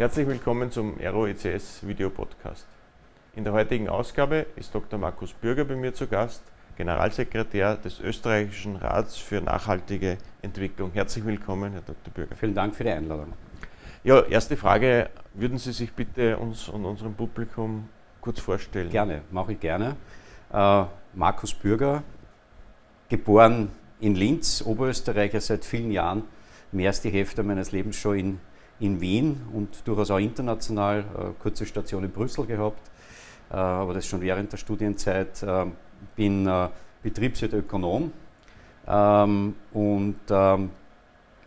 Herzlich willkommen zum Aero ECS Video Podcast. In der heutigen Ausgabe ist Dr. Markus Bürger bei mir zu Gast, Generalsekretär des Österreichischen Rats für nachhaltige Entwicklung. Herzlich willkommen, Herr Dr. Bürger. Vielen Dank für die Einladung. Ja, erste Frage. Würden Sie sich bitte uns und unserem Publikum kurz vorstellen? Gerne, mache ich gerne. Äh, Markus Bürger, geboren in Linz, Oberösterreicher seit vielen Jahren, mehr als die Hälfte meines Lebens schon in in Wien und durchaus auch international, äh, kurze Station in Brüssel gehabt, äh, aber das schon während der Studienzeit. Äh, bin äh, Betriebswirt-Ökonom ähm, und ähm,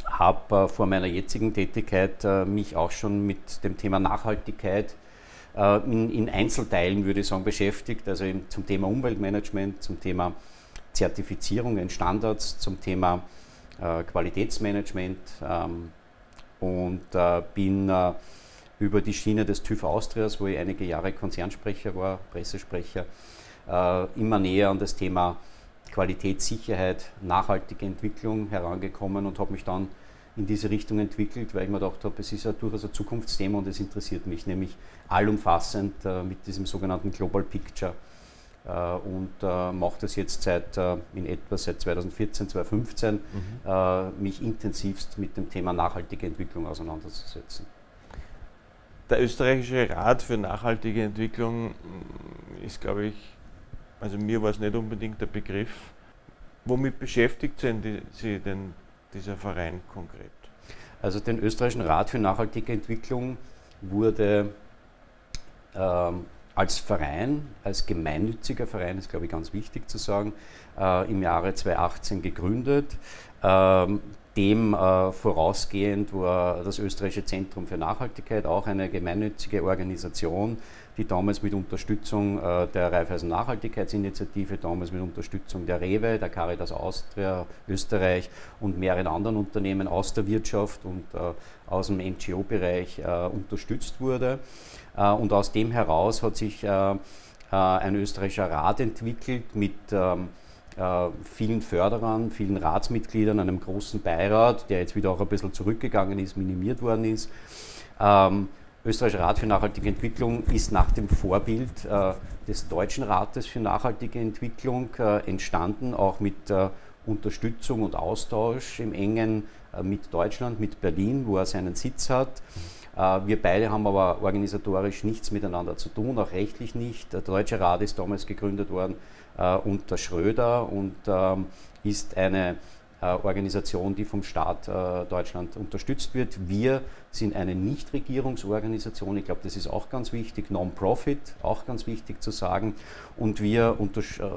habe vor meiner jetzigen Tätigkeit mich auch schon mit dem Thema Nachhaltigkeit in, in, Einzelteilen, würde ich sagen, beschäftigt, also in, zum Thema Umweltmanagement, zum Thema Zertifizierungen, Standards, zum Thema Qualitätsmanagement. Und äh, bin äh, über die Schiene des TÜV Austrias, wo ich einige Jahre Konzernsprecher war, Pressesprecher, äh, immer näher an das Thema Qualitätssicherheit, nachhaltige Entwicklung herangekommen und habe mich dann in diese Richtung entwickelt, weil ich mir gedacht habe, es ist ja durchaus ein Zukunftsthema und es interessiert mich, nämlich allumfassend äh, mit diesem sogenannten Global Picture und äh, mache das jetzt seit äh, in etwa seit 2014, 2015, mhm. mich intensivst mit dem Thema nachhaltige Entwicklung auseinanderzusetzen. Der österreichische Rat für nachhaltige Entwicklung mm, ist, glaube ich, also mir war es nicht unbedingt der Begriff. Womit beschäftigt Sie denn dieser Verein konkret? Also den österreichischen Rat für nachhaltige Entwicklung wurde ähm, als Verein, als gemeinnütziger Verein, ist glaube ich ganz wichtig zu sagen, äh, im Jahre 2018 gegründet. Ähm, dem äh, vorausgehend war das Österreichische Zentrum für Nachhaltigkeit, auch eine gemeinnützige Organisation, die damals mit Unterstützung äh, der Raiffeisen Nachhaltigkeitsinitiative, damals mit Unterstützung der Rewe, der Caritas Austria, Österreich und mehreren anderen Unternehmen aus der Wirtschaft und äh, aus dem NGO-Bereich äh, unterstützt wurde. Äh, und aus dem heraus hat sich äh, äh, ein österreichischer Rat entwickelt mit ähm, vielen Förderern, vielen Ratsmitgliedern, einem großen Beirat, der jetzt wieder auch ein bisschen zurückgegangen ist, minimiert worden ist. Ähm, Österreichischer Rat für nachhaltige Entwicklung ist nach dem Vorbild äh, des Deutschen Rates für nachhaltige Entwicklung äh, entstanden, auch mit äh, Unterstützung und Austausch im engen mit Deutschland, mit Berlin, wo er seinen Sitz hat. Äh, wir beide haben aber organisatorisch nichts miteinander zu tun, auch rechtlich nicht. Der Deutsche Rat ist damals gegründet worden äh, unter Schröder und ähm, ist eine äh, Organisation, die vom Staat Deutschland unterstützt wird. Wir sind eine Nichtregierungsorganisation, ich glaube, das ist auch ganz wichtig, Non-Profit, auch ganz wichtig zu sagen. Und wir,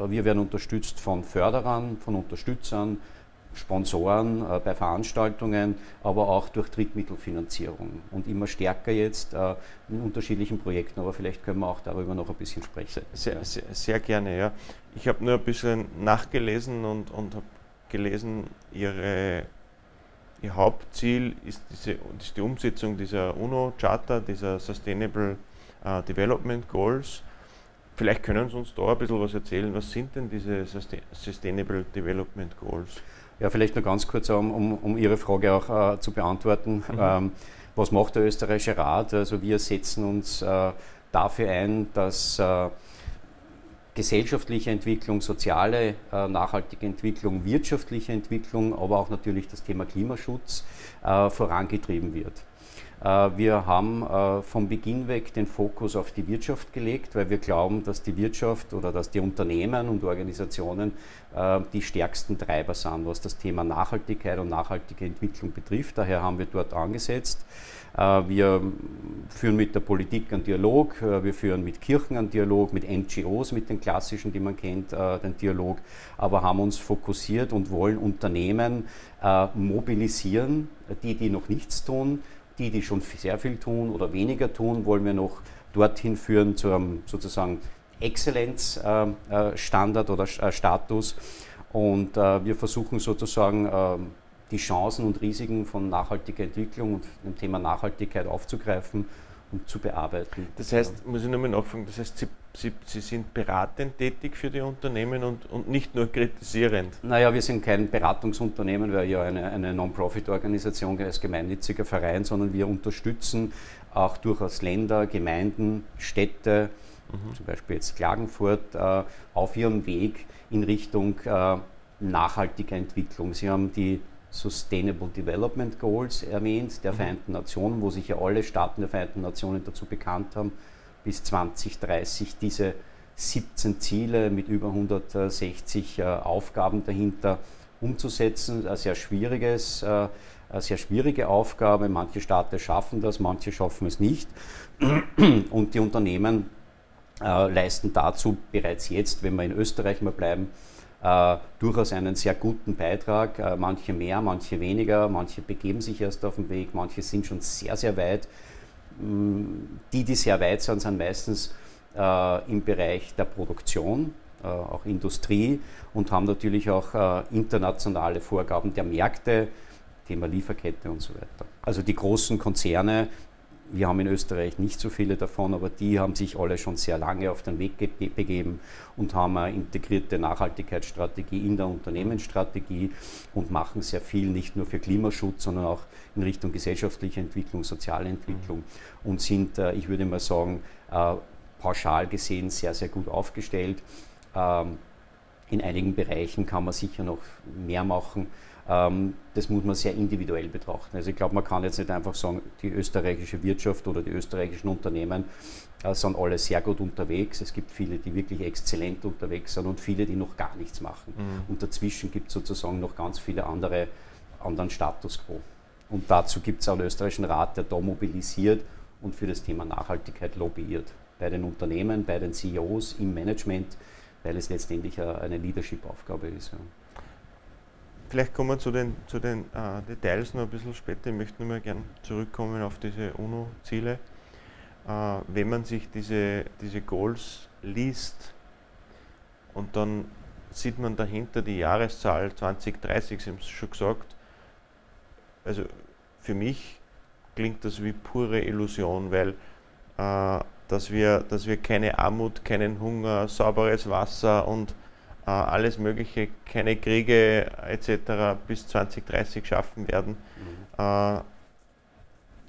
wir werden unterstützt von Förderern, von Unterstützern, Sponsoren äh, bei Veranstaltungen, aber auch durch Drittmittelfinanzierung und immer stärker jetzt äh, in unterschiedlichen Projekten. Aber vielleicht können wir auch darüber noch ein bisschen sprechen. Sehr, sehr, sehr gerne, ja. Ich habe nur ein bisschen nachgelesen und, und habe gelesen, Ihre, Ihr Hauptziel ist, diese, ist die Umsetzung dieser UNO-Charta, dieser Sustainable uh, Development Goals. Vielleicht können Sie uns da ein bisschen was erzählen. Was sind denn diese Sustainable Development Goals? Ja, vielleicht nur ganz kurz, um, um, um Ihre Frage auch äh, zu beantworten. Mhm. Ähm, was macht der österreichische Rat? Also wir setzen uns äh, dafür ein, dass äh, gesellschaftliche Entwicklung, soziale äh, nachhaltige Entwicklung, wirtschaftliche Entwicklung, aber auch natürlich das Thema Klimaschutz äh, vorangetrieben wird. Äh, wir haben äh, vom Beginn weg den Fokus auf die Wirtschaft gelegt, weil wir glauben, dass die Wirtschaft oder dass die Unternehmen und Organisationen äh, die stärksten Treiber sind, was das Thema Nachhaltigkeit und nachhaltige Entwicklung betrifft. Daher haben wir dort angesetzt. Wir führen mit der Politik einen Dialog, wir führen mit Kirchen einen Dialog, mit NGOs, mit den klassischen, die man kennt, den Dialog, aber haben uns fokussiert und wollen Unternehmen mobilisieren, die, die noch nichts tun, die, die schon sehr viel tun oder weniger tun, wollen wir noch dorthin führen zu einem sozusagen Exzellenzstandard oder äh, Status. Und äh, wir versuchen sozusagen ähm, die Chancen und Risiken von nachhaltiger Entwicklung und dem Thema Nachhaltigkeit aufzugreifen und zu bearbeiten. Das heißt, muss ich nochmal nachfragen, das heißt, Sie, Sie, Sie, sind beratend tätig für die Unternehmen und, und nicht nur kritisierend. Naja, wir sind kein Beratungsunternehmen, weil ja eine, eine Non-Profit-Organisation als gemeinnütziger Verein, sondern wir unterstützen auch durchaus Länder, Gemeinden, Städte, mhm. zum Beispiel jetzt Klagenfurt, äh, auf ihrem Weg in Richtung äh, nachhaltiger Entwicklung. Sie haben die Sustainable Development Goals erwähnt, der mhm. Vereinten Nationen, wo sich ja alle Staaten der Vereinten Nationen dazu bekannt haben, bis 2030 diese 17 Ziele mit über 160 äh, Aufgaben dahinter umzusetzen. Ein sehr schwieriges, äh, eine sehr schwierige Aufgabe. Manche Staaten schaffen das, manche schaffen es nicht. Und die Unternehmen äh, leisten dazu bereits jetzt, wenn wir in Österreich mal bleiben, durchaus einen sehr guten Beitrag. Manche mehr, manche weniger, manche begeben sich erst auf den Weg, manche sind schon sehr, sehr weit. Die, die sehr weit sind, sind meistens äh, im Bereich der Produktion, äh, auch Industrie und haben natürlich auch äh, internationale Vorgaben der Märkte, Thema Lieferkette und so weiter. Also die großen Konzerne wir haben in Österreich nicht so viele davon, aber die haben sich alle schon sehr lange auf den Weg begeben und haben eine integrierte Nachhaltigkeitsstrategie in der Unternehmensstrategie und machen sehr viel, nicht nur für Klimaschutz, sondern auch in Richtung gesellschaftliche Entwicklung, soziale Entwicklung und sind, äh, ich würde mal sagen, äh, pauschal gesehen sehr, sehr gut aufgestellt. Ähm, in einigen Bereichen kann man sicher noch mehr machen. Ähm, das muss man sehr individuell betrachten. Also ich glaube, man kann jetzt nicht einfach sagen, die österreichische Wirtschaft oder die österreichischen Unternehmen äh, sind alle sehr gut unterwegs. Es gibt viele, die wirklich exzellent unterwegs sind und viele, die noch gar nichts machen. Mhm. Und dazwischen gibt es sozusagen noch ganz viele andere anderen Status quo. Und dazu gibt es einen österreichischen Rat, der da mobilisiert und für das Thema Nachhaltigkeit lobbyiert. Bei den Unternehmen, bei den CEOs, im Management, weil es letztendlich eine Leadership-Aufgabe ist. Vielleicht kommen wir zu den, zu den äh, Details noch ein bisschen später. Ich möchte nur mal gerne zurückkommen auf diese UNO-Ziele. Äh, wenn man sich diese, diese Goals liest und dann sieht man dahinter die Jahreszahl 2030, Sie haben es schon gesagt. Also für mich klingt das wie pure Illusion, weil äh, dass, wir, dass wir keine Armut, keinen Hunger, sauberes Wasser und alles Mögliche, keine Kriege etc. bis 2030 schaffen werden, mhm. äh,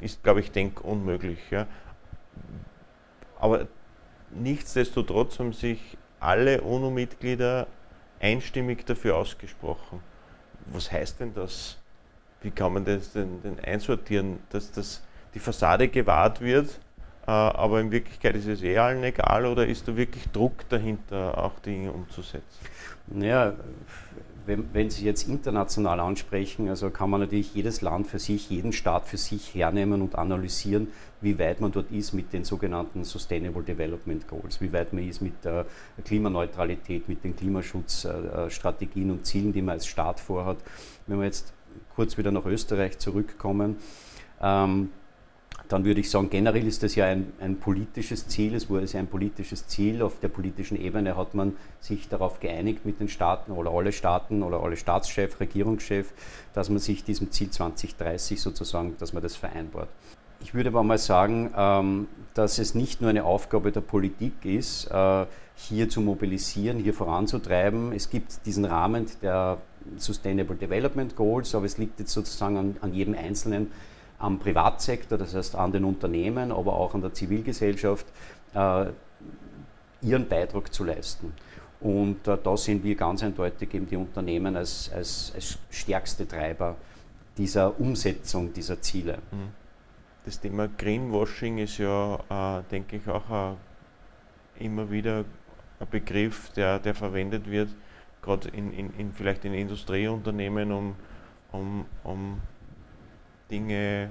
ist, glaube ich, denk unmöglich. Ja. Aber nichtsdestotrotz haben sich alle UNO-Mitglieder einstimmig dafür ausgesprochen. Was heißt denn das? Wie kann man das denn, denn einsortieren, dass das die Fassade gewahrt wird, äh, aber in Wirklichkeit ist es eh allen egal oder ist da wirklich Druck dahinter, auch Dinge umzusetzen? Naja, wenn, wenn, Sie jetzt international ansprechen, also kann man natürlich jedes Land für sich, jeden Staat für sich hernehmen und analysieren, wie weit man dort ist mit den sogenannten Sustainable Development Goals, wie weit man ist mit der Klimaneutralität, mit den Klimaschutzstrategien und Zielen, die man als Staat vorhat. Wenn wir jetzt kurz wieder nach Österreich zurückkommen, ähm, dann würde ich sagen, generell ist das ja ein, ein politisches Ziel. Es wurde ja ein politisches Ziel. Auf der politischen Ebene hat man sich darauf geeinigt mit den Staaten oder alle Staaten oder alle Staatschef, Regierungschef, dass man sich diesem Ziel 2030 sozusagen, dass man das vereinbart. Ich würde aber mal sagen, ähm, dass es nicht nur eine Aufgabe der Politik ist, äh, hier zu mobilisieren, hier voranzutreiben. Es gibt diesen Rahmen der Sustainable Development Goals, aber es liegt jetzt sozusagen an, an jedem Einzelnen, am Privatsektor, das heißt an den Unternehmen, aber auch an der Zivilgesellschaft, äh, ihren Beitrag zu leisten. Und äh, da sind wir ganz eindeutig eben die Unternehmen als, als, als stärkste Treiber dieser Umsetzung dieser Ziele. Mhm. Das Thema Greenwashing ist ja, äh, denke ich, auch äh, immer wieder ein Begriff, der, der verwendet wird, gerade in, in, in, vielleicht in Industrieunternehmen, um, um, um Dinge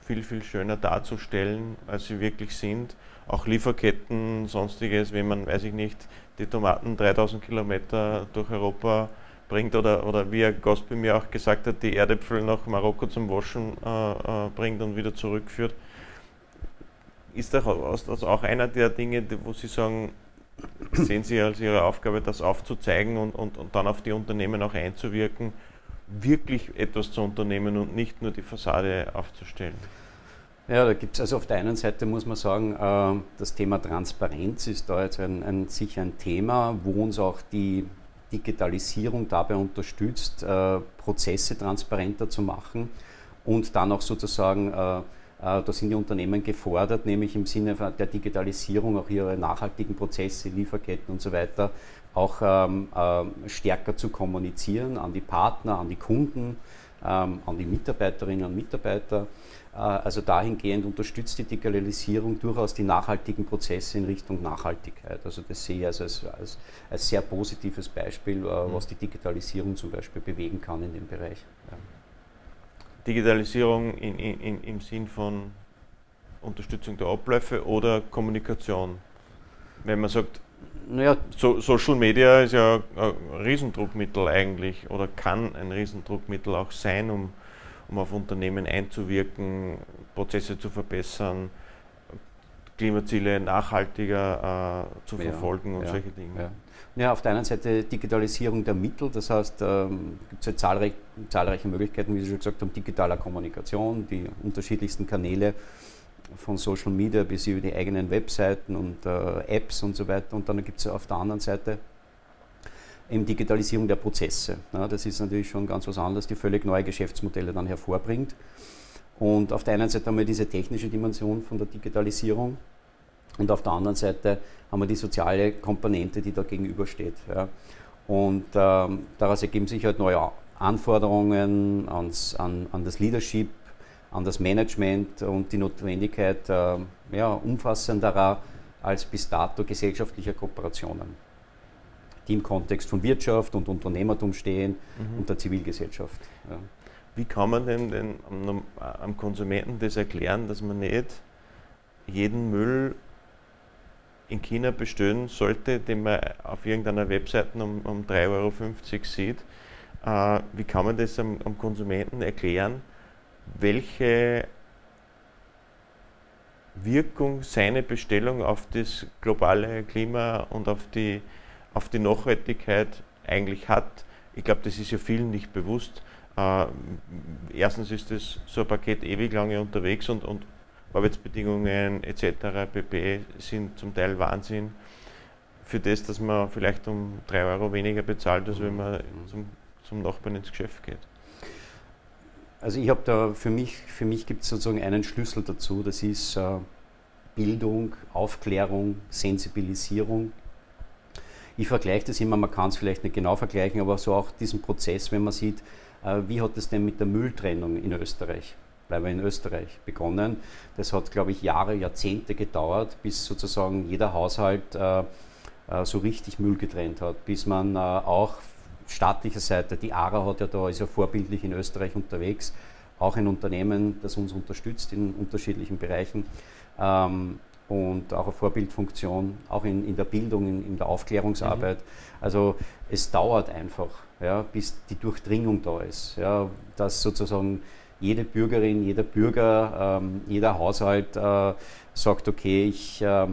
viel, viel schöner darzustellen, als sie wirklich sind. Auch Lieferketten, sonstiges, wenn man, weiß ich nicht, die Tomaten 3000 Kilometer durch Europa bringt oder, oder wie Gast bei mir auch gesagt hat, die Erdäpfel nach Marokko zum Waschen äh, äh, bringt und wieder zurückführt. Ist das auch einer der Dinge, wo Sie sagen, sehen Sie als Ihre Aufgabe, das aufzuzeigen und, und, und dann auf die Unternehmen auch einzuwirken, wirklich etwas zu unternehmen und nicht nur die Fassade aufzustellen? Ja, da gibt es also auf der einen Seite muss man sagen, äh, das Thema Transparenz ist da jetzt ein, ein, sicher ein Thema, wo uns auch die Digitalisierung dabei unterstützt, äh, Prozesse transparenter zu machen und dann auch sozusagen, äh, da sind die Unternehmen gefordert, nämlich im Sinne der Digitalisierung auch ihre nachhaltigen Prozesse, Lieferketten und so weiter auch ähm, äh, stärker zu kommunizieren an die Partner, an die Kunden, ähm, an die Mitarbeiterinnen und Mitarbeiter. Äh, also dahingehend unterstützt die Digitalisierung durchaus die nachhaltigen Prozesse in Richtung Nachhaltigkeit. Also das sehe ich als, als, als, als sehr positives Beispiel, äh, mhm. was die Digitalisierung zum Beispiel bewegen kann in dem Bereich. Ja. Digitalisierung in, in, im Sinn von Unterstützung der Abläufe oder Kommunikation? Wenn man sagt, naja, so, Social Media ist ja ein Riesendruckmittel eigentlich oder kann ein Riesendruckmittel auch sein, um um auf Unternehmen einzuwirken, Prozesse zu verbessern, Klimaziele nachhaltiger äh, zu verfolgen ja, und ja, solche Dinge. Ja. Ja. auf der einen Seite Digitalisierung der Mittel, das heißt, ähm, gibt es zahlreich, zahlreiche Möglichkeiten, wie Sie schon gesagt haben, digitaler Kommunikation, die unterschiedlichsten Kanäle von Social Media bis über die eigenen Webseiten und äh, Apps und so weiter. Und dann gibt es auf der anderen Seite eben Digitalisierung der Prozesse. Ja, das ist natürlich schon ganz was anderes, die völlig neue Geschäftsmodelle dann hervorbringt. Und auf der einen Seite haben wir diese technische Dimension von der Digitalisierung und auf der anderen Seite haben wir die soziale Komponente, die da gegenübersteht. Ja. Und ähm, daraus ergeben sich halt neue Anforderungen ans, an, an das Leadership, an das Management und die Notwendigkeit äh, ja, umfassenderer als bis dato gesellschaftlicher Kooperationen die im Kontext von Wirtschaft und Unternehmertum stehen mhm. und der Zivilgesellschaft. Ja. Wie kann man denn, denn am, am, Konsumenten das erklären, dass man nicht jeden Müll in China bestellen sollte, den man auf irgendeiner Webseite um, um 3,50 Euro sieht? Äh, wie kann man das am, am Konsumenten erklären, welche Wirkung seine Bestellung auf das globale Klima und auf die auf die Nachhaltigkeit eigentlich hat. Ich glaube, das ist ja vielen nicht bewusst. Äh, erstens ist das so ein Paket ewig lange unterwegs und, und Arbeitsbedingungen etc. pp. sind zum Teil Wahnsinn. Für das, dass man vielleicht um 3 Euro weniger bezahlt, als wenn man zum, zum Nachbarn ins Geschäft geht. Also ich habe da für mich, für mich gibt es sozusagen einen Schlüssel dazu, das ist äh, Bildung, Aufklärung, Sensibilisierung ich vergleiche das immer, man kann es vielleicht nicht genau vergleichen, aber so auch diesen Prozess, wenn man sieht, äh, wie hat es denn mit der Mülltrennung in Österreich, bleiben wir in Österreich, begonnen. Das hat, glaube ich, Jahre, Jahrzehnte gedauert, bis sozusagen jeder Haushalt äh, äh, so richtig Müll getrennt hat, bis man auch staatlicher Seite, die ARA hat ja da, ist ja vorbildlich in Österreich unterwegs, auch ein Unternehmen, das uns unterstützt in unterschiedlichen Bereichen. Ähm, und auch eine Vorbildfunktion, auch in, in der Bildung, in, in der Aufklärungsarbeit. Mhm. Also es dauert einfach, ja, bis die Durchdringung da ist, ja, dass sozusagen jede Bürgerin, jeder Bürger, ähm, jeder Haushalt äh, sagt, okay, ich äh,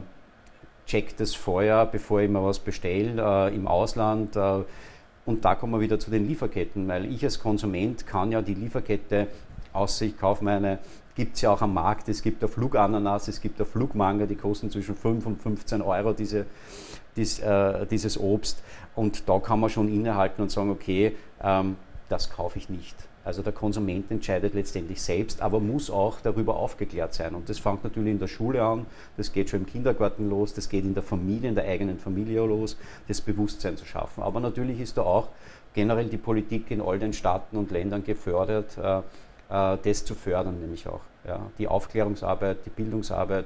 check das vorher, bevor ich mir was bestelle äh, im Ausland. Äh, und da kommen wir wieder zu den Lieferketten, weil ich als Konsument kann ja die Lieferkette, außer ich kaufe meine gibt es ja auch am Markt. Es gibt der Flugananas, es gibt der Flugmanga, die kosten zwischen 5 und 15 Euro diese, dies, äh, dieses Obst. Und da kann man schon innehalten und sagen, okay, ähm, das kaufe ich nicht. Also der Konsument entscheidet letztendlich selbst, aber muss auch darüber aufgeklärt sein. Und das fängt natürlich in der Schule an, das geht schon im Kindergarten los, das geht in der Familie, in der eigenen Familie los, das Bewusstsein zu schaffen. Aber natürlich ist da auch generell die Politik in all den Staaten und Ländern gefördert, äh, äh, das zu fördern, nämlich auch. Die Aufklärungsarbeit, die Bildungsarbeit.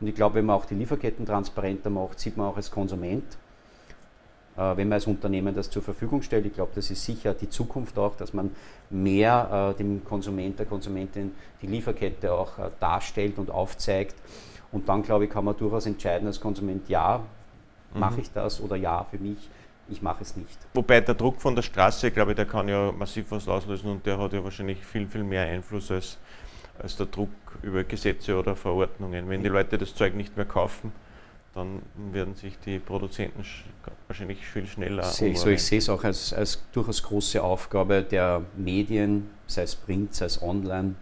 Und ich glaube, wenn man auch die Lieferketten transparenter macht, sieht man auch als Konsument, wenn man als Unternehmen das zur Verfügung stellt, ich glaube, das ist sicher die Zukunft auch, dass man mehr äh, dem Konsument, der Konsumentin die Lieferkette auch äh, darstellt und aufzeigt. Und dann, glaube ich, kann man durchaus entscheiden als Konsument, ja, mache mhm. ich das oder ja, für mich ich mache es nicht. Wobei der Druck von der Straße, glaube ich, der kann ja massiv was auslösen und der hat ja wahrscheinlich viel, viel mehr Einfluss als, als der Druck über Gesetze oder Verordnungen. Wenn die Leute das Zeug nicht mehr kaufen, dann werden sich die Produzenten wahrscheinlich viel schneller. Sehe ich, so, ich sehe es auch als, als durchaus große Aufgabe der Medien, sei es Print, sei es online,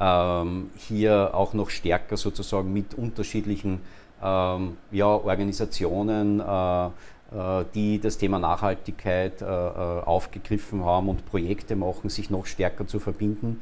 ähm, hier auch noch stärker sozusagen mit unterschiedlichen ähm, ja, Organisationen, äh, äh, die das Thema Nachhaltigkeit äh, äh, aufgegriffen haben und Projekte machen, sich noch stärker zu verbinden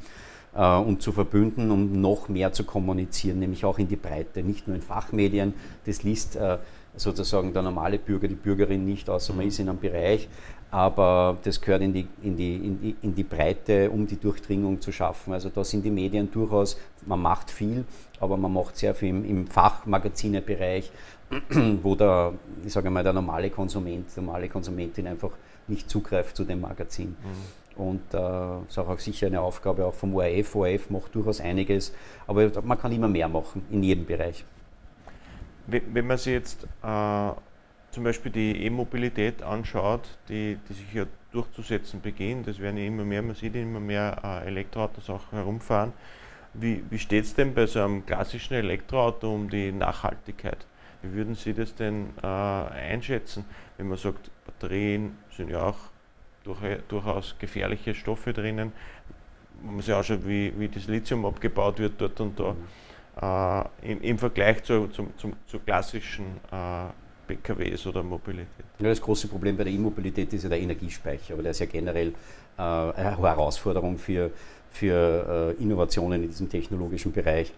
und zu verbünden, um noch mehr zu kommunizieren, nämlich auch in die Breite, nicht nur in Fachmedien. Das liest äh, sozusagen der normale Bürger, die Bürgerin nicht, außer man ist in einem Bereich, aber das gehört in die, in, die, in, die, in die Breite, um die Durchdringung zu schaffen. Also da sind die Medien durchaus, man macht viel, aber man macht sehr viel im, im Fachmagazinebereich, wo der, ich sage mal, der normale Konsument, normale Konsumentin einfach nicht zugreift zu dem Magazin. Mhm. Und äh, ist auch sicher eine Aufgabe auch vom ORF. ORF macht durchaus einiges, aber man kann immer mehr machen in jedem Bereich. Wenn man sich jetzt äh, zum Beispiel die E-Mobilität anschaut, die, die sich ja durchzusetzen beginnt, das werden ja immer mehr, man sieht immer mehr äh, Elektroautos auch herumfahren. Wie, wie steht es denn bei so einem klassischen Elektroauto um die Nachhaltigkeit? Wie würden Sie das denn äh, einschätzen, wenn man sagt, Batterien sind ja auch durch, durchaus gefährliche Stoffe drinnen. Man muss ja auch schauen, wie, wie das Lithium abgebaut wird dort und da. Äh, im, im, Vergleich zu, zum, zum, zu klassischen äh, PKWs oder Mobilität. Ja, das große Problem bei der E-Mobilität ist ja der Energiespeicher, aber der ist ja generell äh, eine Herausforderung für, für äh, Innovationen in diesem technologischen Bereich.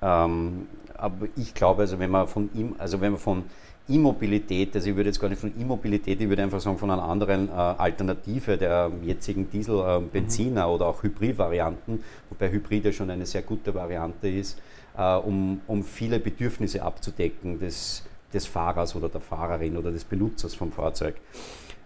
Ähm, aber ich glaube, also wenn man von ihm, also wenn man von E-Mobilität, also ich würde jetzt gar nicht von E-Mobilität, ich würde einfach sagen von einer anderen äh, Alternative der jetzigen Diesel-Benziner äh, mhm. oder auch Hybrid-Varianten, wobei Hybrid ja schon eine sehr gute Variante ist, äh, um, um viele Bedürfnisse abzudecken des, des Fahrers oder der Fahrerin oder des Benutzers vom Fahrzeug.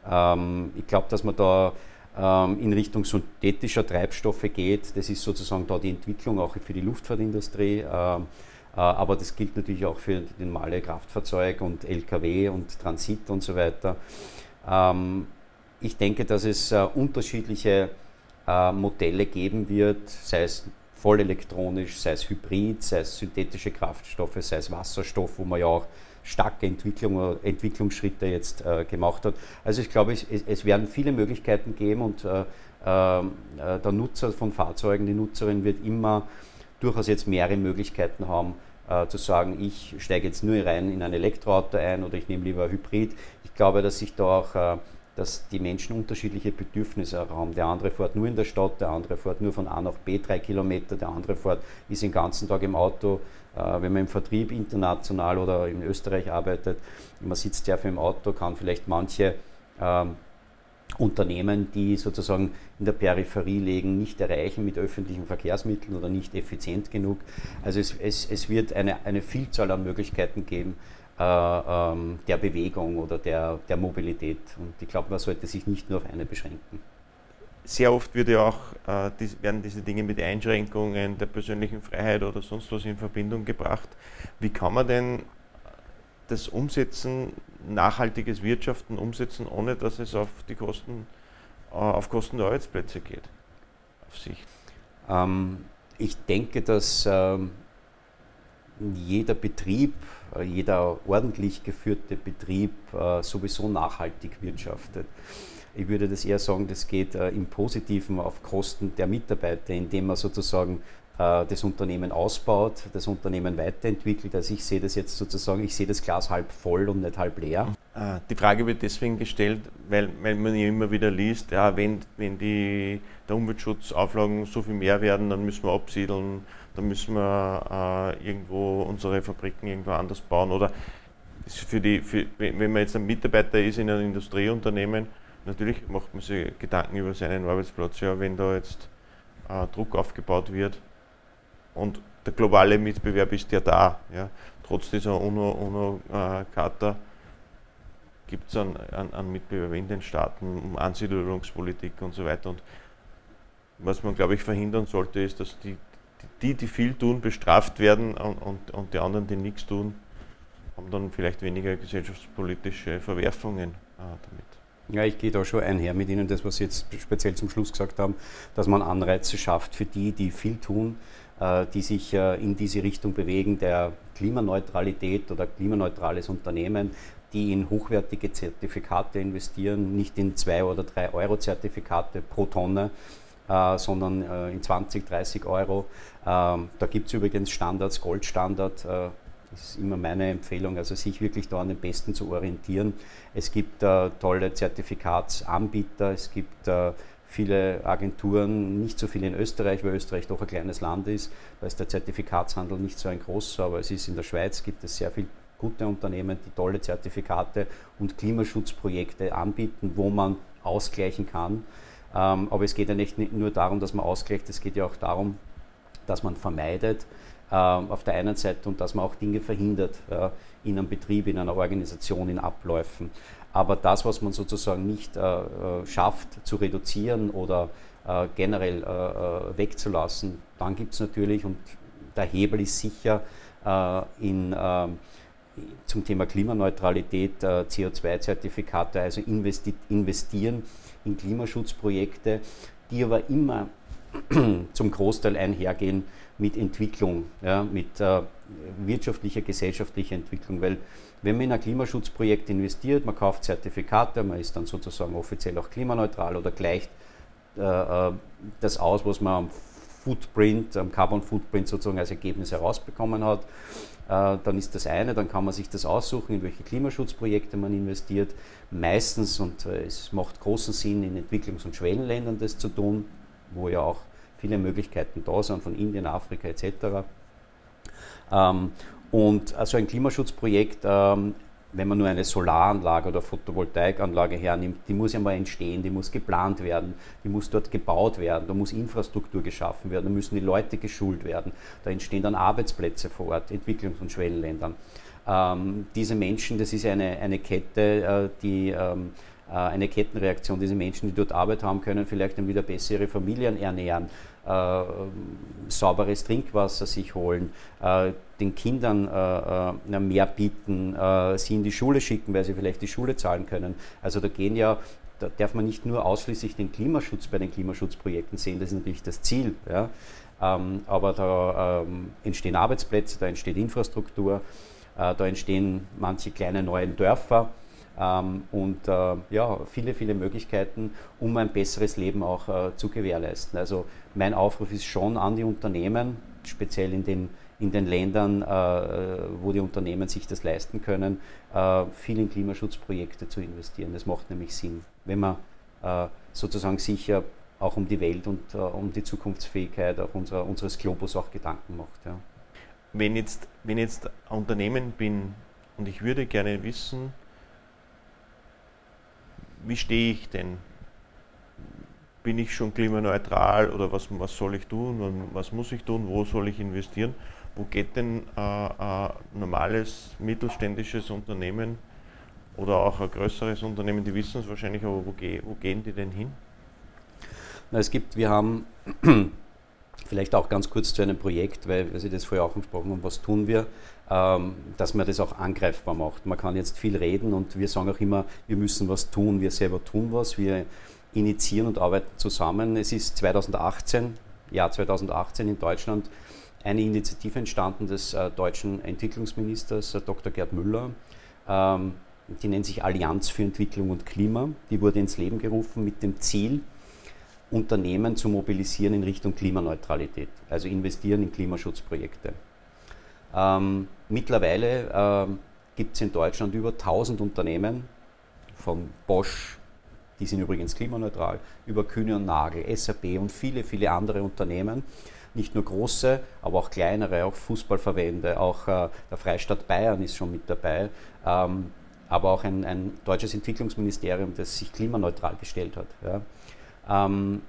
Ähm, ich glaube, dass man da ähm, in Richtung synthetischer Treibstoffe geht. Das ist sozusagen da die Entwicklung auch für die Luftfahrtindustrie. Ähm, äh, aber das gilt natürlich auch für die normale Kraftfahrzeug und Lkw und Transit und so weiter. Ähm, ich denke, dass es äh, unterschiedliche äh, Modelle geben wird, sei es voll elektronisch, sei es Hybrid, sei es synthetische Kraftstoffe, sei es Wasserstoff, wo man ja auch starke Entwicklung, Entwicklungsschritte jetzt äh, gemacht hat. Also ich glaube, es, es, werden viele Möglichkeiten geben und äh, äh, der Nutzer von Fahrzeugen, die Nutzerin wird immer durchaus jetzt mehrere Möglichkeiten haben, äh, zu sagen, ich steige jetzt nur rein in ein Elektroauto ein oder ich nehme lieber Hybrid. Ich glaube, dass sich da auch äh, dass die Menschen unterschiedliche Bedürfnisse haben. Der eine fährt nur in der Stadt, der andere fährt nur von A nach B drei Kilometer, der andere fährt, ist den ganzen Tag im Auto. Äh, wenn man im Vertrieb international oder in Österreich arbeitet, man sitzt sehr viel im Auto, kann vielleicht manche ähm, Unternehmen, die sozusagen in der Peripherie liegen, nicht erreichen mit öffentlichen Verkehrsmitteln oder nicht effizient genug. Also es, es, es wird eine, eine Vielzahl an Möglichkeiten geben, äh, ähm, der Bewegung oder der, der Mobilität. Und ich glaube, man sollte sich nicht nur auf eine beschränken. Sehr oft wird ja auch, äh, die, werden diese Dinge mit Einschränkungen der persönlichen Freiheit oder sonst was in Verbindung gebracht. Wie kann man denn das Umsetzen, nachhaltiges Wirtschaften umsetzen, ohne dass es auf die Kosten, äh, auf Kosten der Arbeitsplätze geht? Auf Sicht. Ähm, ich denke, dass ähm, jeder Betrieb, äh, jeder ordentlich geführte Betrieb äh, sowieso nachhaltig wirtschaftet. Ich würde das eher sagen, das geht äh, im Positiven auf Kosten der Mitarbeiter, indem man sozusagen das Unternehmen ausbaut, das Unternehmen weiterentwickelt. Also ich sehe das jetzt sozusagen, ich sehe das Glas halb voll und nicht halb leer. Die Frage wird deswegen gestellt, weil, weil man ja immer wieder liest, ja, wenn, wenn die der Umweltschutzauflagen so viel mehr werden, dann müssen wir absiedeln, da müssen wir äh, irgendwo unsere Fabriken irgendwo anders bauen. Oder für die, für, wenn man jetzt ein Mitarbeiter ist in einem Industrieunternehmen, natürlich macht man sich Gedanken über seinen Arbeitsplatz. Ja, wenn da jetzt äh, Druck aufgebaut wird und der globale Mitbewerb ist ja da. Ja. Trotz dieser UNO-Charta UNO, äh, gibt es einen, einen, einen Mitbewerb in den Staaten um Ansiedelungspolitik und so weiter. Und was man, glaube ich, verhindern sollte, ist, dass die, die, die viel tun, bestraft werden und, und, und die anderen, die nichts tun, haben dann vielleicht weniger gesellschaftspolitische Verwerfungen äh, damit. Ja, ich gehe da schon einher mit Ihnen, das, was Sie jetzt speziell zum Schluss gesagt haben, dass man Anreize schafft für die, die viel tun, die sich äh, in diese Richtung bewegen, der Klimaneutralität oder klimaneutrales Unternehmen, die in hochwertige Zertifikate investieren, nicht in zwei oder drei Euro Zertifikate pro Tonne, äh, sondern äh, in 20, 30 Euro. Ähm, da gibt es übrigens Standards, Goldstandard. Äh, das ist immer meine Empfehlung, also sich wirklich da an den Besten zu orientieren. Es gibt äh, tolle Zertifikatsanbieter, es gibt äh, viele Agenturen, nicht so viele in Österreich, weil Österreich doch ein kleines Land ist, da ist der Zertifikatshandel nicht so ein großer, aber es ist in der Schweiz, gibt es sehr viele gute Unternehmen, die tolle Zertifikate und Klimaschutzprojekte anbieten, wo man ausgleichen kann. Ähm, aber es geht ja nicht nur darum, dass man ausgleicht, es geht ja auch darum, dass man vermeidet auf der einen Seite und dass man auch Dinge verhindert in einem Betrieb, in einer Organisation, in Abläufen. Aber das, was man sozusagen nicht äh, äh, schafft zu reduzieren oder äh, generell wegzulassen, dann gibt es natürlich, und der Hebel ist sicher in ähm, zum Thema Klimaneutralität, CO2-Zertifikate, also investi investieren in Klimaschutzprojekte, die aber immer zum Großteil einhergehen mit Entwicklung, ja, mit äh, wirtschaftlicher, gesellschaftlicher Entwicklung. Weil wenn man in ein Klimaschutzprojekt investiert, man kauft Zertifikate, man ist dann sozusagen offiziell auch klimaneutral oder gleicht äh, äh das aus, was man am Footprint, am Carbon Footprint sozusagen als Ergebnis herausbekommen hat. Äh, dann ist das eine, dann kann man sich das aussuchen, in welche Klimaschutzprojekte man investiert. Meistens, und äh, es macht großen Sinn, in Entwicklungs- und Schwellenländern das zu tun, wo ja auch viele Möglichkeiten da sind, von Indien, Afrika etc. Ähm, und also ein Klimaschutzprojekt, ähm, wenn man nur eine Solaranlage oder Photovoltaikanlage hernimmt, die muss ja mal entstehen, die muss geplant werden, die muss dort gebaut werden, da muss Infrastruktur geschaffen werden, da müssen die Leute geschult werden, da entstehen dann Arbeitsplätze vor Ort, Entwicklungs- und Schwellenländern. Ähm, diese Menschen, das ist eine, eine Kette, äh, die ähm, äh, eine Kettenreaktion. Diese Menschen, die dort Arbeit haben, können vielleicht dann wieder besser ihre Familien ernähren, äh, sauberes Trinkwasser sich holen, äh, den Kindern äh, äh, mehr bieten, äh, sie in die Schule schicken, weil sie vielleicht die Schule zahlen können. Also da gehen ja da darf man nicht nur ausschließlich den Klimaschutz bei den Klimaschutzprojekten sehen, das ist natürlich das Ziel. Ja. Ähm, aber da ähm, entstehen Arbeitsplätze, da entsteht Infrastruktur, äh, da entstehen manche kleine neue Dörfer ähm, und äh, ja, viele, viele Möglichkeiten, um ein besseres Leben auch äh, zu gewährleisten. Also mein Aufruf ist schon an die Unternehmen, speziell in den, in den Ländern, äh, wo die Unternehmen sich das leisten können, äh, viel in Klimaschutzprojekte zu investieren. Das macht nämlich Sinn, wenn man äh, sozusagen sicher auch um die Welt und uh, um die Zukunftsfähigkeit auch unserer, unseres Globus auch Gedanken macht. Ja. Wenn, jetzt, wenn jetzt ein Unternehmen bin und ich würde gerne wissen, wie stehe ich denn? Bin ich schon klimaneutral oder was, was soll ich tun? Was muss ich tun? Wo soll ich investieren? Wo geht denn äh, ein normales mittelständisches Unternehmen oder auch ein größeres Unternehmen, die wissen es wahrscheinlich, aber wo, wo gehen die denn hin? Na, es gibt, wir haben vielleicht auch ganz kurz zu einem Projekt, weil, weil Sie das vorher auch angesprochen haben, was tun wir? Ähm, dass man das auch angreifbar macht. Man kann jetzt viel reden und wir sagen auch immer, wir müssen was tun, wir selber tun was, wir initiieren und arbeiten zusammen. Es ist 2018, Jahr 2018 in Deutschland eine Initiative entstanden des äh, deutschen Entwicklungsministers äh, Dr. Gerd Müller. Ähm, die nennt sich Allianz für Entwicklung und Klima. Die wurde ins Leben gerufen mit dem Ziel, Unternehmen zu mobilisieren in Richtung Klimaneutralität, also investieren in Klimaschutzprojekte. Ähm, mittlerweile ähm, gibt es in Deutschland über 1000 Unternehmen, von Bosch, die sind übrigens klimaneutral, über Kühne und Nagel, SAP und viele, viele andere Unternehmen. Nicht nur große, aber auch kleinere, auch Fußballverbände, auch äh, der Freistaat Bayern ist schon mit dabei, ähm, aber auch ein, ein, deutsches Entwicklungsministerium, das sich klimaneutral gestellt hat. Ja. Ähm,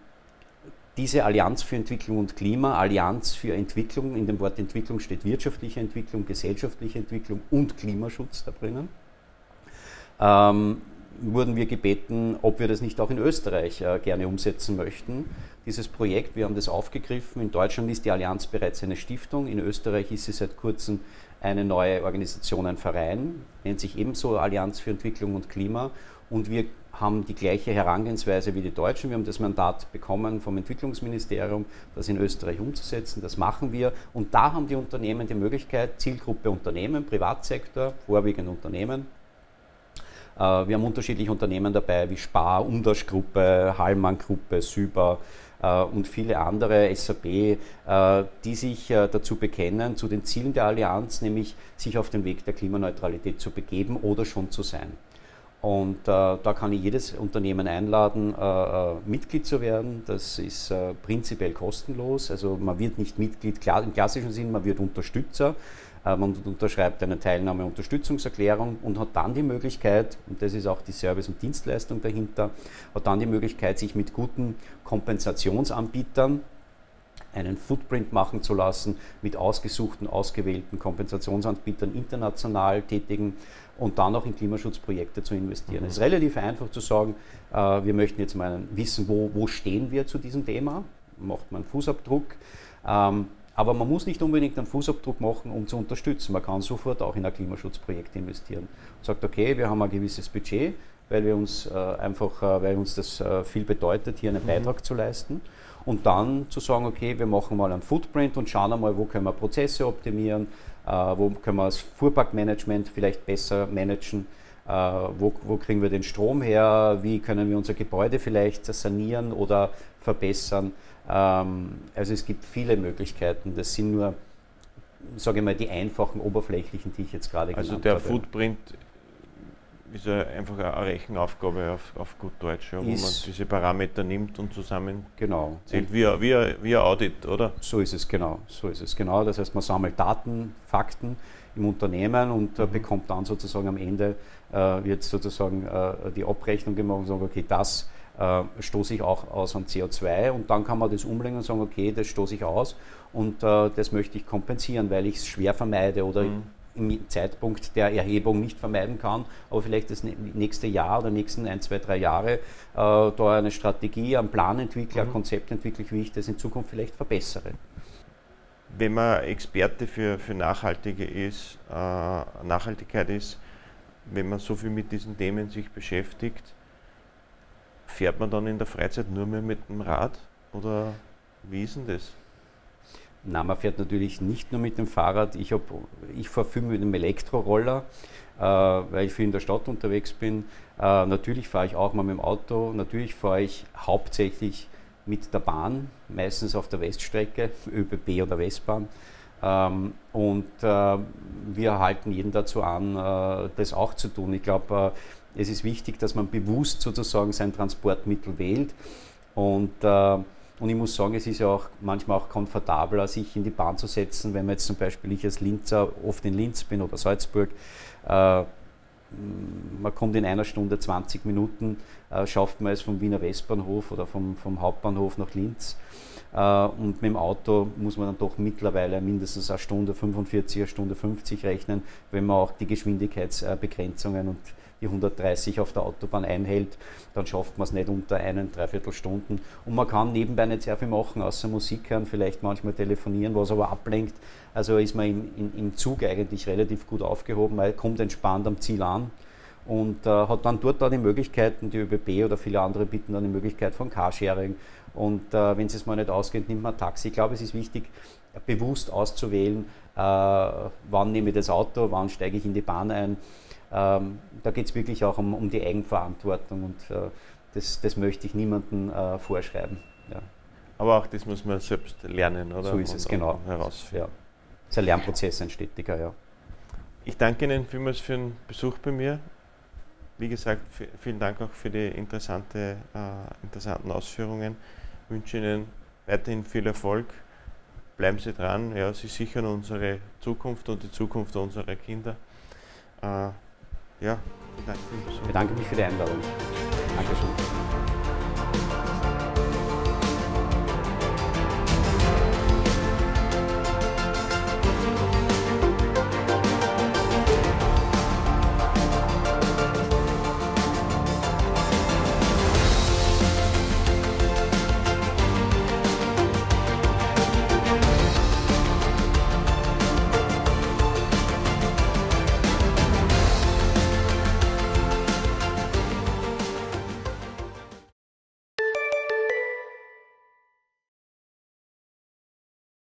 diese Allianz für Entwicklung und Klima, Allianz für Entwicklung, in dem Wort Entwicklung steht wirtschaftliche Entwicklung, gesellschaftliche Entwicklung und Klimaschutz da drinnen, ähm, wurden wir gebeten, ob wir das nicht auch in Österreich äh, gerne umsetzen möchten. Dieses Projekt, wir haben das aufgegriffen. In Deutschland ist die Allianz bereits eine Stiftung, in Österreich ist sie seit kurzem eine neue Organisation, ein Verein, nennt sich ebenso Allianz für Entwicklung und Klima. Und wir haben die gleiche Herangehensweise wie die Deutschen. Wir haben das Mandat bekommen vom Entwicklungsministerium, das in Österreich umzusetzen. Das machen wir. Und da haben die Unternehmen die Möglichkeit, Zielgruppe Unternehmen, Privatsektor, vorwiegend Unternehmen. Äh, wir haben unterschiedliche Unternehmen dabei, wie Spar, Umdasch Gruppe, Hallmann Gruppe, Süber, äh, und viele andere, SAP, äh, die sich dazu bekennen, zu den Zielen der Allianz, nämlich sich auf den Weg der Klimaneutralität zu begeben oder schon zu sein. Und äh, da kann ich jedes Unternehmen einladen, äh, äh, Mitglied zu werden. Das ist äh, prinzipiell kostenlos. Also man wird nicht Mitglied im klassischen Sinn, man wird Unterstützer. Äh, man unterschreibt eine Teilnahme-Unterstützungserklärung und hat dann die Möglichkeit, und das ist auch die Service- und Dienstleistung dahinter, hat dann die Möglichkeit, sich mit guten Kompensationsanbietern einen Footprint machen zu lassen mit ausgesuchten, ausgewählten Kompensationsanbietern international tätigen und dann auch in Klimaschutzprojekte zu investieren. Mhm. Es ist relativ einfach zu sagen, äh, wir möchten jetzt mal wissen, wo, wo stehen wir zu diesem Thema, macht man Fußabdruck. Ähm, aber man muss nicht unbedingt einen Fußabdruck machen, um zu unterstützen. Man kann sofort auch in ein Klimaschutzprojekt investieren. Und sagt, okay, wir haben ein gewisses Budget, weil wir uns äh, einfach, äh, weil uns das äh, viel bedeutet, hier einen mhm. Beitrag zu leisten. Und dann zu sagen, okay, wir machen mal einen Footprint und schauen einmal, wo können wir Prozesse optimieren, wo können wir das Fuhrparkmanagement vielleicht besser managen, äh, wo, wo kriegen wir den Strom her, wie können wir unser Gebäude vielleicht sanieren oder verbessern. Ähm, also es gibt viele Möglichkeiten. Das sind nur, sage ich mal, die einfachen, oberflächlichen, die ich jetzt gerade also genannt habe. Also der Footprint ist ja einfach eine Rechenaufgabe auf, auf gut Deutsch, ja, wo man diese Parameter nimmt und zusammen genau. zählt, wie, wie, wie ein Audit, oder? So ist es genau, so ist es genau. Das heißt, man sammelt Daten, Fakten im Unternehmen und äh, mhm. bekommt dann sozusagen am Ende, äh, wird sozusagen äh, die Abrechnung gemacht und sagt, okay, das äh, stoße ich auch aus an CO2 und dann kann man das umlegen und sagen, okay, das stoße ich aus und äh, das möchte ich kompensieren, weil ich es schwer vermeide oder mhm im Zeitpunkt der Erhebung nicht vermeiden kann, aber vielleicht das nächste Jahr oder nächsten ein, zwei, drei Jahre äh, da eine Strategie, einen Plan entwickle, mhm. ein Konzept entwickle, wie ich das in Zukunft vielleicht verbessere. Wenn man Experte für, für Nachhaltige ist, äh, Nachhaltigkeit ist, wenn man so viel mit diesen Themen sich beschäftigt, fährt man dann in der Freizeit nur mehr mit dem Rad oder wie ist denn das? Na, man fährt natürlich nicht nur mit dem Fahrrad. Ich, ich fahre viel mit dem Elektroroller, äh, weil ich viel in der Stadt unterwegs bin. Äh, natürlich fahre ich auch mal mit dem Auto. Natürlich fahre ich hauptsächlich mit der Bahn, meistens auf der Weststrecke, ÖBB oder Westbahn. Ähm, und äh, wir halten jeden dazu an, äh, das auch zu tun. Ich glaube, äh, es ist wichtig, dass man bewusst sozusagen sein Transportmittel wählt. Und äh, und ich muss sagen, es ist ja auch manchmal auch komfortabler, sich in die Bahn zu setzen, wenn man jetzt zum Beispiel, ich als Linzer oft in Linz bin oder Salzburg, äh, man kommt in einer Stunde 20 Minuten, äh, schafft man es vom Wiener Westbahnhof oder vom, vom Hauptbahnhof nach Linz. Äh, und mit dem Auto muss man dann doch mittlerweile mindestens eine Stunde 45, eine Stunde 50 rechnen, wenn man auch die Geschwindigkeitsbegrenzungen und die 130 auf der Autobahn einhält, dann schafft man es nicht unter einen, dreiviertel Stunden. Und man kann nebenbei nicht sehr viel machen, außer Musik hören, vielleicht manchmal telefonieren, was aber ablenkt. Also ist man im, im, im Zug eigentlich relativ gut aufgehoben, weil kommt entspannt am Ziel an und äh, hat dann dort auch die Möglichkeiten, die ÖBB oder viele andere bieten dann die Möglichkeit von Carsharing. Und äh, wenn es mal nicht ausgeht, nimmt man ein Taxi. Ich glaube, es ist wichtig, bewusst auszuwählen, äh, wann nehme ich das Auto, wann steige ich in die Bahn ein. Ähm, da geht es wirklich auch um, um, die Eigenverantwortung und äh, das, das, möchte ich niemandem äh, vorschreiben. Ja. Aber auch das muss man selbst lernen, oder? So ist es, genau. Herausfinden. Ja. Das ist ein Lernprozess, ein stetiger, ja. Ich danke Ihnen vielmals für den Besuch bei mir. Wie gesagt, vielen Dank auch für die interessante, äh, interessanten Ausführungen. Ich wünsche Ihnen weiterhin viel Erfolg. Bleiben Sie dran. Ja, Sie sichern unsere Zukunft und die Zukunft unserer Kinder. Äh, ja. Ich bedanke mich für die Einladung. Dankeschön.